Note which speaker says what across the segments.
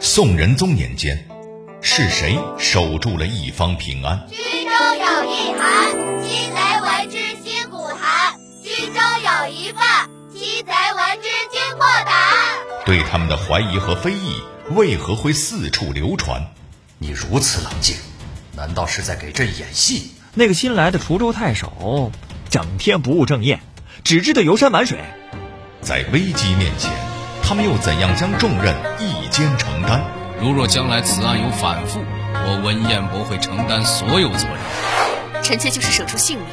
Speaker 1: 宋仁宗年间，是谁守住了一方平安？
Speaker 2: 军中有一寒，其贼闻之心骨寒；军中有一犯，其贼闻之惊破胆。
Speaker 1: 对他们的怀疑和非议，为何会四处流传？
Speaker 3: 你如此冷静，难道是在给朕演戏？
Speaker 4: 那个新来的滁州太守，整天不务正业，只知道游山玩水。
Speaker 1: 在危机面前，他们又怎样将重任一肩承担？
Speaker 5: 如若将来此案有反复，我文彦博会承担所有责任。
Speaker 6: 臣妾就是舍出性命，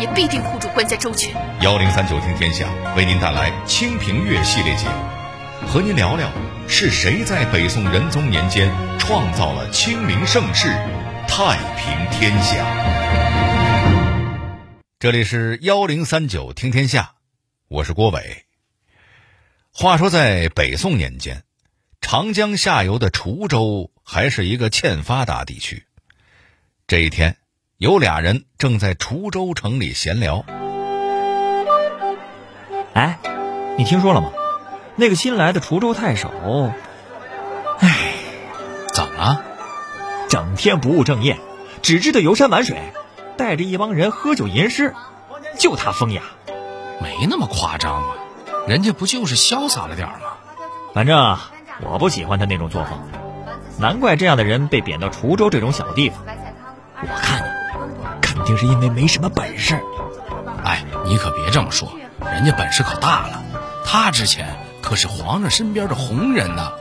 Speaker 6: 也必定护住关家周全。
Speaker 1: 幺零三九听天下为您带来《清平乐》系列节目，和您聊聊是谁在北宋仁宗年间创造了清明盛世，太平天下。这里是幺零三九听天下，我是郭伟。话说在北宋年间，长江下游的滁州还是一个欠发达地区。这一天，有俩人正在滁州城里闲聊。
Speaker 4: 哎，你听说了吗？那个新来的滁州太守，哎，
Speaker 5: 怎么了？
Speaker 4: 整天不务正业，只知道游山玩水，带着一帮人喝酒吟诗，就他风雅。
Speaker 5: 没那么夸张吧？人家不就是潇洒了点吗？
Speaker 4: 反正我不喜欢他那种作风，难怪这样的人被贬到滁州这种小地方。我看你，肯定是因为没什么本事。
Speaker 5: 哎，你可别这么说，人家本事可大了，他之前可是皇上身边的红人呢。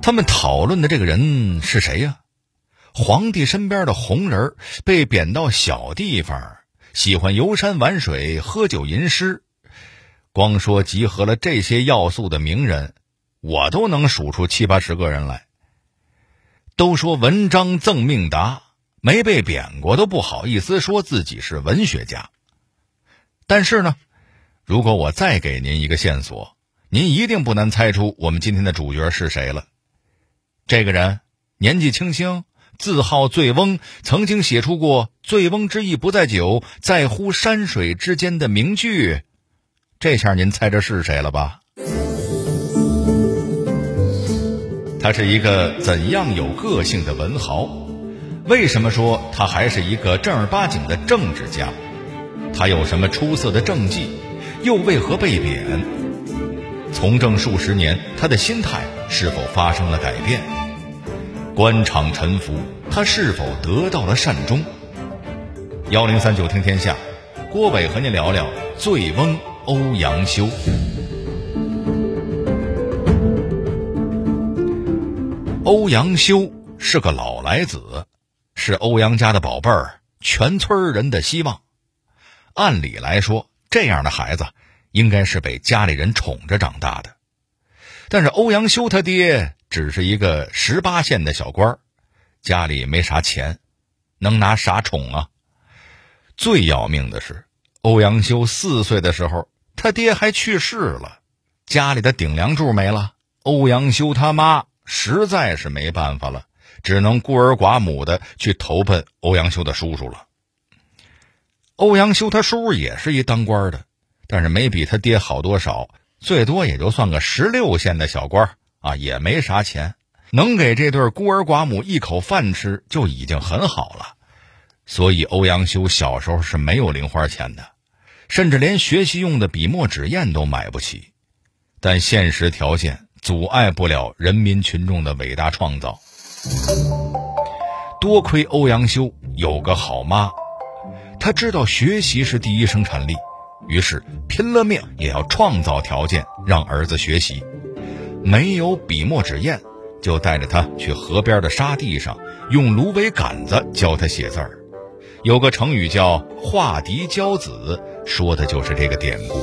Speaker 1: 他们讨论的这个人是谁呀？皇帝身边的红人被贬到小地方，喜欢游山玩水、喝酒吟诗。光说集合了这些要素的名人，我都能数出七八十个人来。都说文章赠命达，没被贬过都不好意思说自己是文学家。但是呢，如果我再给您一个线索，您一定不难猜出我们今天的主角是谁了。这个人年纪轻轻，自号醉翁，曾经写出过“醉翁之意不在酒，在乎山水之间”的名句。这下您猜这是谁了吧？他是一个怎样有个性的文豪？为什么说他还是一个正儿八经的政治家？他有什么出色的政绩？又为何被贬？从政数十年，他的心态是否发生了改变？官场沉浮，他是否得到了善终？幺零三九听天下，郭伟和您聊聊醉翁欧阳修。欧阳修是个老来子，是欧阳家的宝贝儿，全村人的希望。按理来说，这样的孩子应该是被家里人宠着长大的。但是欧阳修他爹只是一个十八县的小官，家里没啥钱，能拿啥宠啊？最要命的是，欧阳修四岁的时候，他爹还去世了，家里的顶梁柱没了。欧阳修他妈。实在是没办法了，只能孤儿寡母的去投奔欧阳修的叔叔了。欧阳修他叔也是一当官的，但是没比他爹好多少，最多也就算个十六县的小官啊，也没啥钱，能给这对孤儿寡母一口饭吃就已经很好了。所以欧阳修小时候是没有零花钱的，甚至连学习用的笔墨纸砚都买不起。但现实条件。阻碍不了人民群众的伟大创造。多亏欧阳修有个好妈，他知道学习是第一生产力，于是拼了命也要创造条件让儿子学习。没有笔墨纸砚，就带着他去河边的沙地上，用芦苇杆子教他写字儿。有个成语叫“化敌教子”，说的就是这个典故。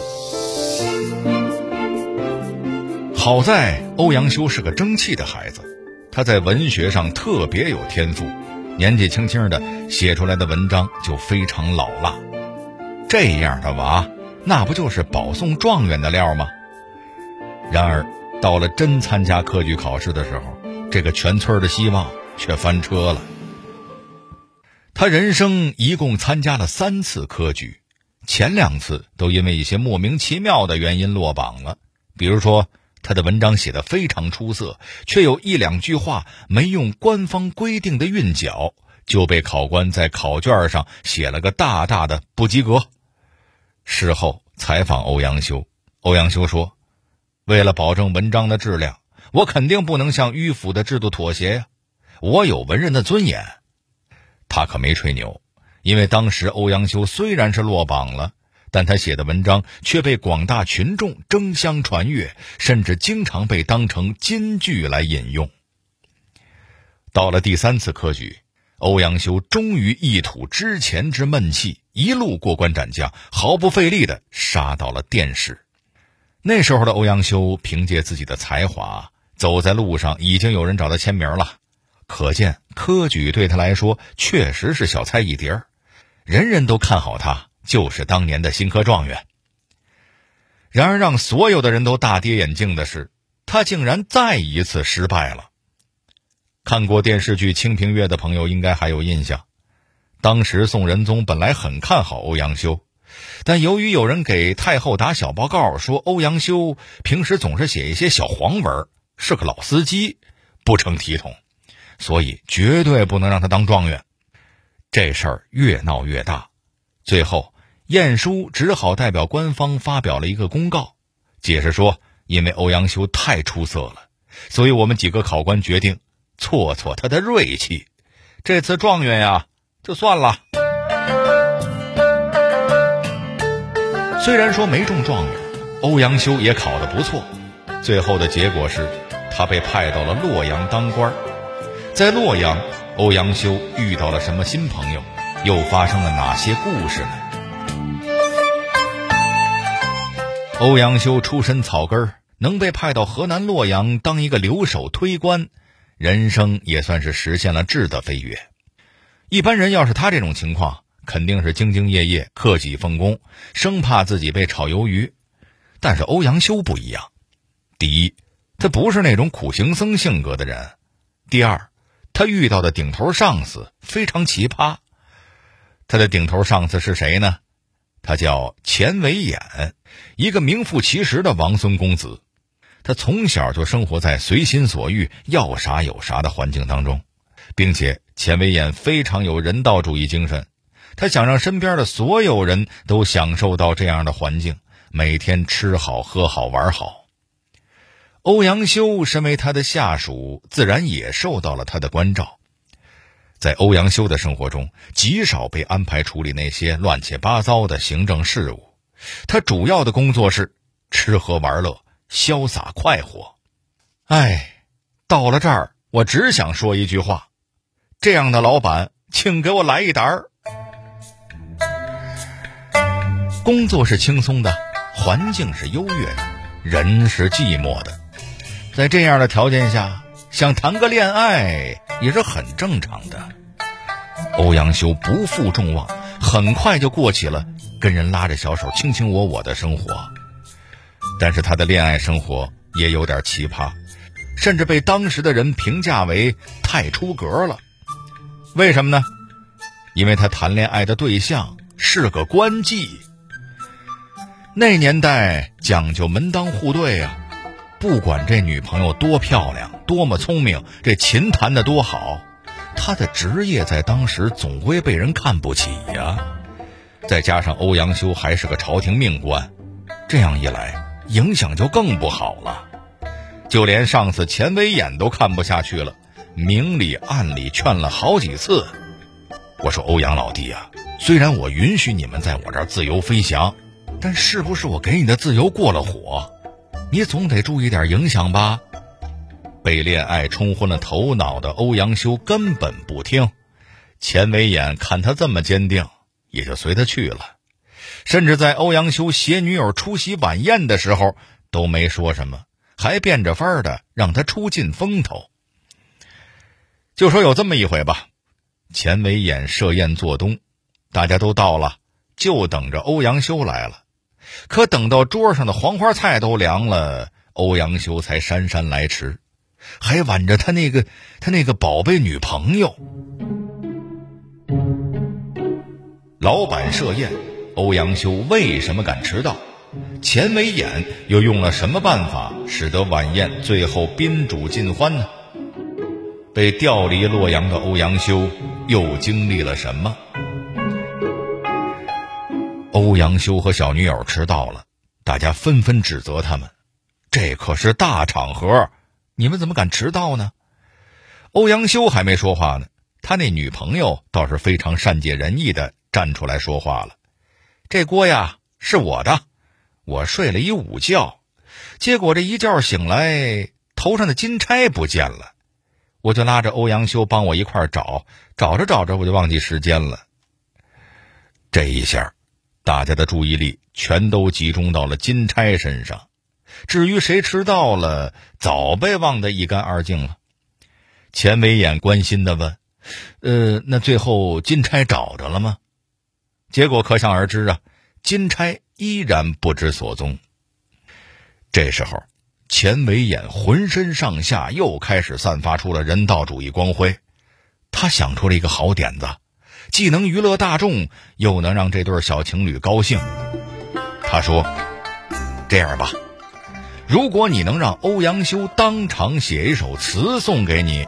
Speaker 1: 好在欧阳修是个争气的孩子，他在文学上特别有天赋，年纪轻轻的写出来的文章就非常老辣。这样的娃，那不就是保送状元的料吗？然而，到了真参加科举考试的时候，这个全村的希望却翻车了。他人生一共参加了三次科举，前两次都因为一些莫名其妙的原因落榜了，比如说他的文章写得非常出色，却有一两句话没用官方规定的韵脚，就被考官在考卷上写了个大大的不及格。事后采访欧阳修，欧阳修说：“为了保证文章的质量，我肯定不能向迂腐的制度妥协呀，我有文人的尊严。”他可没吹牛。因为当时欧阳修虽然是落榜了，但他写的文章却被广大群众争相传阅，甚至经常被当成金句来引用。到了第三次科举，欧阳修终于一吐之前之闷气，一路过关斩将，毫不费力地杀到了殿试。那时候的欧阳修凭借自己的才华，走在路上已经有人找他签名了，可见科举对他来说确实是小菜一碟儿。人人都看好他，就是当年的新科状元。然而，让所有的人都大跌眼镜的是，他竟然再一次失败了。看过电视剧《清平乐》的朋友应该还有印象，当时宋仁宗本来很看好欧阳修，但由于有人给太后打小报告说欧阳修平时总是写一些小黄文，是个老司机，不成体统，所以绝对不能让他当状元。这事儿越闹越大，最后晏殊只好代表官方发表了一个公告，解释说，因为欧阳修太出色了，所以我们几个考官决定挫挫他的锐气，这次状元呀就算了。虽然说没中状元，欧阳修也考得不错，最后的结果是，他被派到了洛阳当官，在洛阳。欧阳修遇到了什么新朋友？又发生了哪些故事呢？欧阳修出身草根，能被派到河南洛阳当一个留守推官，人生也算是实现了质的飞跃。一般人要是他这种情况，肯定是兢兢业业、克己奉公，生怕自己被炒鱿鱼。但是欧阳修不一样，第一，他不是那种苦行僧性格的人；第二。他遇到的顶头上司非常奇葩，他的顶头上司是谁呢？他叫钱维演，一个名副其实的王孙公子。他从小就生活在随心所欲、要啥有啥的环境当中，并且钱维演非常有人道主义精神，他想让身边的所有人都享受到这样的环境，每天吃好、喝好、玩好。欧阳修身为他的下属，自然也受到了他的关照。在欧阳修的生活中，极少被安排处理那些乱七八糟的行政事务。他主要的工作是吃喝玩乐、潇洒快活。哎，到了这儿，我只想说一句话：这样的老板，请给我来一打。工作是轻松的，环境是优越的，人是寂寞的。在这样的条件下，想谈个恋爱也是很正常的。欧阳修不负众望，很快就过起了跟人拉着小手卿卿我我的生活。但是他的恋爱生活也有点奇葩，甚至被当时的人评价为太出格了。为什么呢？因为他谈恋爱的对象是个官妓。那年代讲究门当户对啊。不管这女朋友多漂亮、多么聪明，这琴弹得多好，她的职业在当时总归被人看不起呀。再加上欧阳修还是个朝廷命官，这样一来，影响就更不好了。就连上司钱维演都看不下去了，明里暗里劝了好几次。我说欧阳老弟啊，虽然我允许你们在我这儿自由飞翔，但是不是我给你的自由过了火？你总得注意点影响吧。被恋爱冲昏了头脑的欧阳修根本不听，钱维演看他这么坚定，也就随他去了，甚至在欧阳修携女友出席晚宴的时候都没说什么，还变着法儿的让他出尽风头。就说有这么一回吧，钱维演设宴做东，大家都到了，就等着欧阳修来了。可等到桌上的黄花菜都凉了，欧阳修才姗姗来迟，还挽着他那个他那个宝贝女朋友。老板设宴，欧阳修为什么敢迟到？钱维演又用了什么办法，使得晚宴最后宾主尽欢呢？被调离洛阳的欧阳修又经历了什么？欧阳修和小女友迟到了，大家纷纷指责他们：“这可是大场合，你们怎么敢迟到呢？”欧阳修还没说话呢，他那女朋友倒是非常善解人意的站出来说话了：“这锅呀是我的。”我睡了一午觉，结果这一觉醒来，头上的金钗不见了，我就拉着欧阳修帮我一块找，找着找着我就忘记时间了。这一下，大家的注意力全都集中到了金钗身上，至于谁迟到了，早被忘得一干二净了。钱维演关心的问：“呃，那最后金钗找着了吗？”结果可想而知啊，金钗。依然不知所踪。这时候，钱维演浑身上下又开始散发出了人道主义光辉。他想出了一个好点子，既能娱乐大众，又能让这对小情侣高兴。他说：“这样吧，如果你能让欧阳修当场写一首词送给你，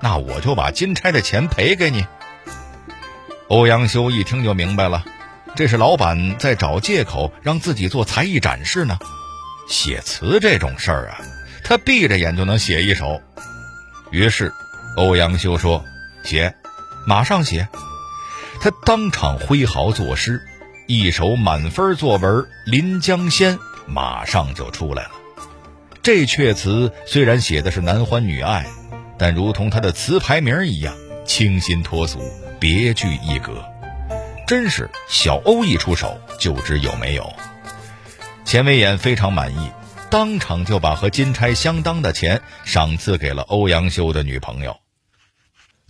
Speaker 1: 那我就把金钗的钱赔给你。”欧阳修一听就明白了。这是老板在找借口让自己做才艺展示呢。写词这种事儿啊，他闭着眼就能写一首。于是，欧阳修说：“写，马上写。”他当场挥毫作诗，一首满分作文《临江仙》马上就出来了。这阙词虽然写的是男欢女爱，但如同他的词牌名一样，清新脱俗，别具一格。真是小欧一出手就知有没有。钱维演非常满意，当场就把和金钗相当的钱赏赐给了欧阳修的女朋友。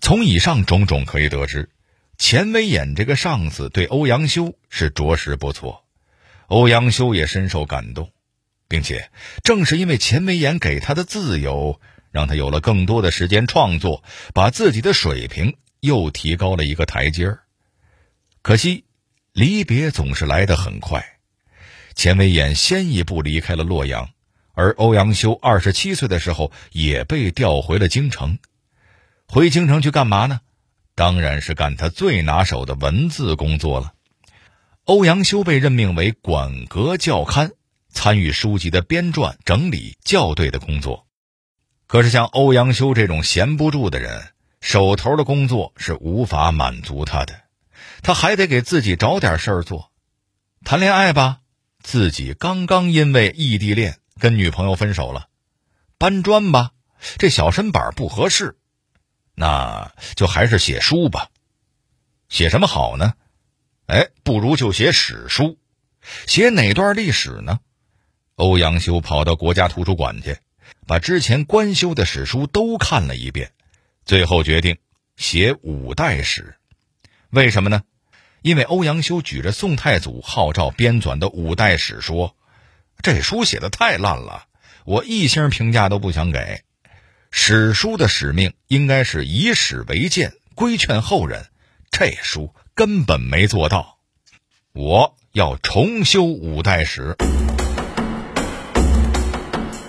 Speaker 1: 从以上种种可以得知，钱维演这个上司对欧阳修是着实不错，欧阳修也深受感动，并且正是因为钱维演给他的自由，让他有了更多的时间创作，把自己的水平又提高了一个台阶儿。可惜，离别总是来得很快。钱维演先一步离开了洛阳，而欧阳修二十七岁的时候也被调回了京城。回京城去干嘛呢？当然是干他最拿手的文字工作了。欧阳修被任命为馆阁校勘，参与书籍的编撰、整理、校对的工作。可是，像欧阳修这种闲不住的人，手头的工作是无法满足他的。他还得给自己找点事儿做，谈恋爱吧，自己刚刚因为异地恋跟女朋友分手了；搬砖吧，这小身板不合适，那就还是写书吧。写什么好呢？哎，不如就写史书。写哪段历史呢？欧阳修跑到国家图书馆去，把之前官修的史书都看了一遍，最后决定写五代史。为什么呢？因为欧阳修举着宋太祖号召编纂的五代史说：“这书写的太烂了，我一星评价都不想给。史书的使命应该是以史为鉴，规劝后人。这书根本没做到，我要重修五代史。”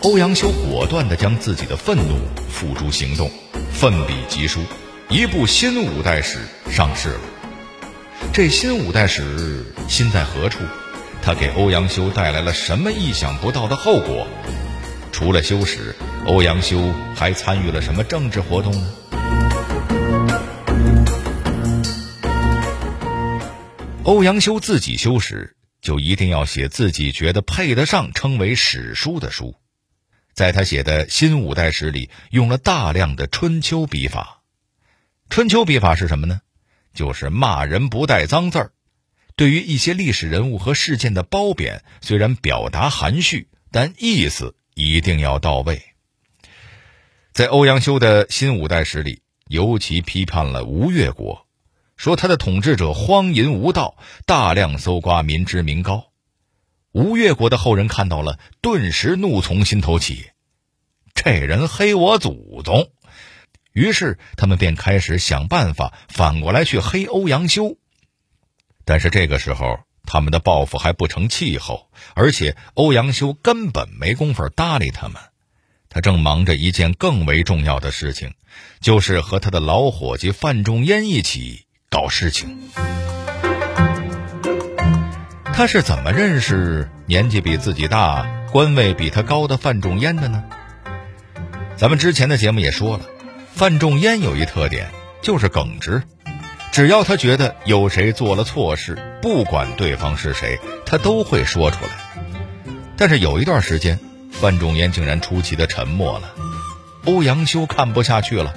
Speaker 1: 欧阳修果断地将自己的愤怒付诸行动，奋笔疾书，一部新五代史上市了。这新五代史新在何处？他给欧阳修带来了什么意想不到的后果？除了修史，欧阳修还参与了什么政治活动呢？欧阳修自己修史，就一定要写自己觉得配得上称为史书的书。在他写的新五代史里，用了大量的春秋笔法。春秋笔法是什么呢？就是骂人不带脏字儿，对于一些历史人物和事件的褒贬，虽然表达含蓄，但意思一定要到位。在欧阳修的新五代史里，尤其批判了吴越国，说他的统治者荒淫无道，大量搜刮民脂民膏。吴越国的后人看到了，顿时怒从心头起，这人黑我祖宗。于是他们便开始想办法反过来去黑欧阳修，但是这个时候他们的报复还不成气候，而且欧阳修根本没工夫搭理他们。他正忙着一件更为重要的事情，就是和他的老伙计范仲淹一起搞事情。他是怎么认识年纪比自己大、官位比他高的范仲淹的呢？咱们之前的节目也说了，范仲淹有一特点，就是耿直。只要他觉得有谁做了错事，不管对方是谁，他都会说出来。但是有一段时间，范仲淹竟然出奇的沉默了。欧阳修看不下去了，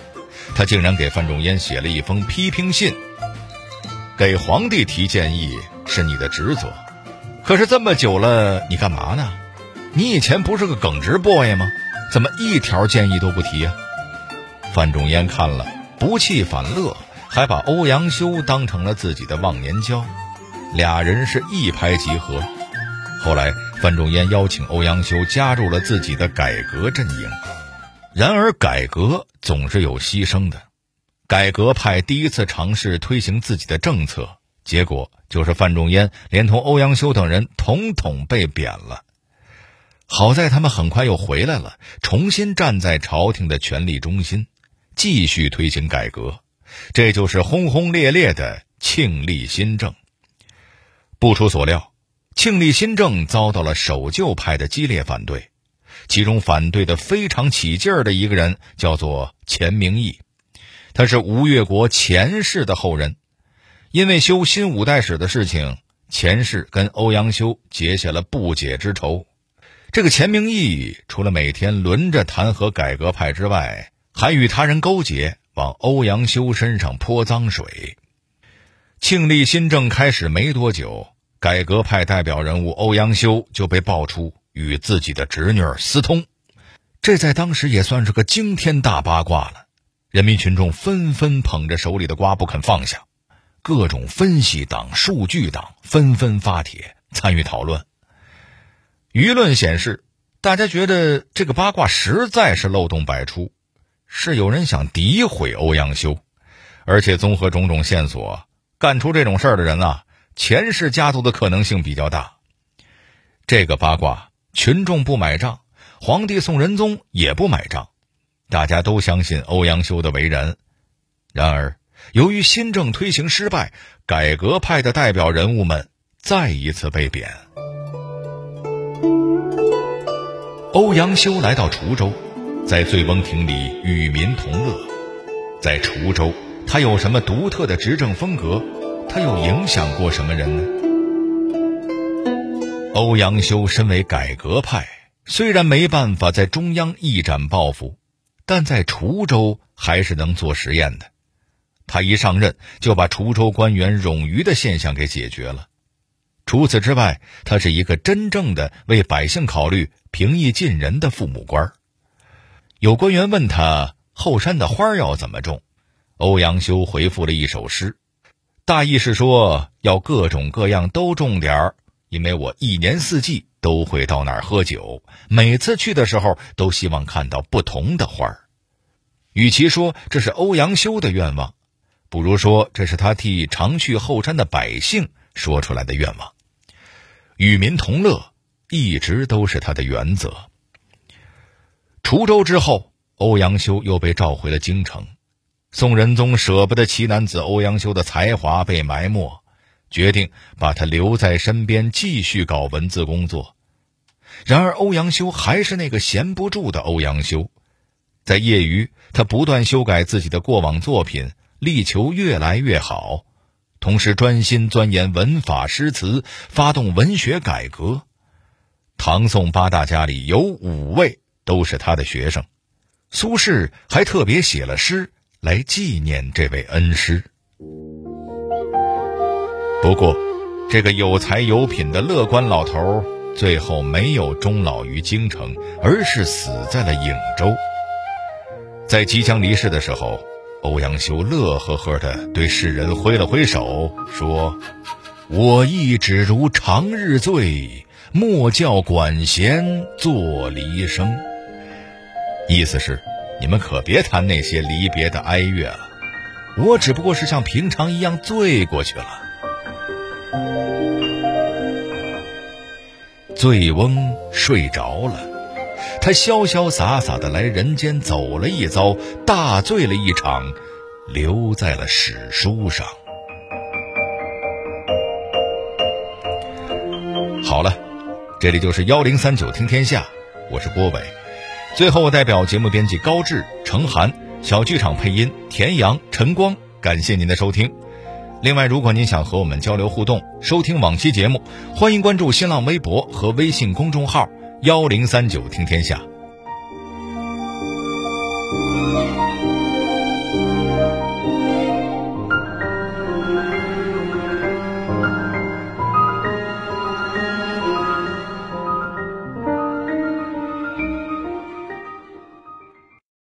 Speaker 1: 他竟然给范仲淹写了一封批评信。给皇帝提建议是你的职责，可是这么久了，你干嘛呢？你以前不是个耿直 boy 吗？怎么一条建议都不提呀？范仲淹看了，不气反乐。还把欧阳修当成了自己的忘年交，俩人是一拍即合。后来，范仲淹邀请欧阳修加入了自己的改革阵营。然而，改革总是有牺牲的。改革派第一次尝试推行自己的政策，结果就是范仲淹连同欧阳修等人统统被贬了。好在他们很快又回来了，重新站在朝廷的权力中心，继续推行改革。这就是轰轰烈烈的庆历新政。不出所料，庆历新政遭到了守旧派的激烈反对，其中反对的非常起劲儿的一个人叫做钱明义，他是吴越国钱氏的后人。因为修新五代史的事情，钱氏跟欧阳修结下了不解之仇。这个钱明义除了每天轮着弹劾改革派之外，还与他人勾结。往欧阳修身上泼脏水。庆历新政开始没多久，改革派代表人物欧阳修就被爆出与自己的侄女私通，这在当时也算是个惊天大八卦了。人民群众纷纷捧着手里的瓜不肯放下，各种分析党、数据党纷纷发帖参与讨论。舆论显示，大家觉得这个八卦实在是漏洞百出。是有人想诋毁欧阳修，而且综合种种线索，干出这种事儿的人啊，钱氏家族的可能性比较大。这个八卦，群众不买账，皇帝宋仁宗也不买账，大家都相信欧阳修的为人。然而，由于新政推行失败，改革派的代表人物们再一次被贬。欧阳修来到滁州。在醉翁亭里与民同乐，在滁州，他有什么独特的执政风格？他又影响过什么人呢？欧阳修身为改革派，虽然没办法在中央一展抱负，但在滁州还是能做实验的。他一上任就把滁州官员冗余的现象给解决了。除此之外，他是一个真正的为百姓考虑、平易近人的父母官。有官员问他后山的花要怎么种，欧阳修回复了一首诗，大意是说要各种各样都种点儿，因为我一年四季都会到那儿喝酒，每次去的时候都希望看到不同的花儿。与其说这是欧阳修的愿望，不如说这是他替常去后山的百姓说出来的愿望。与民同乐一直都是他的原则。滁州之后，欧阳修又被召回了京城。宋仁宗舍不得奇男子欧阳修的才华被埋没，决定把他留在身边继续搞文字工作。然而，欧阳修还是那个闲不住的欧阳修，在业余，他不断修改自己的过往作品，力求越来越好，同时专心钻研文法诗词，发动文学改革。唐宋八大家里有五位。都是他的学生，苏轼还特别写了诗来纪念这位恩师。不过，这个有才有品的乐观老头最后没有终老于京城，而是死在了颍州。在即将离世的时候，欧阳修乐呵呵地对世人挥了挥手，说：“我亦只如长日醉，莫教管弦作离声。”意思是，你们可别谈那些离别的哀乐了，我只不过是像平常一样醉过去了。醉翁睡着了，他潇潇洒洒的来人间走了一遭，大醉了一场，留在了史书上。好了，这里就是幺零三九听天下，我是郭伟。最后，我代表节目编辑高志、程涵、小剧场配音田阳、陈光，感谢您的收听。另外，如果您想和我们交流互动、收听往期节目，欢迎关注新浪微博和微信公众号“幺零三九听天下”。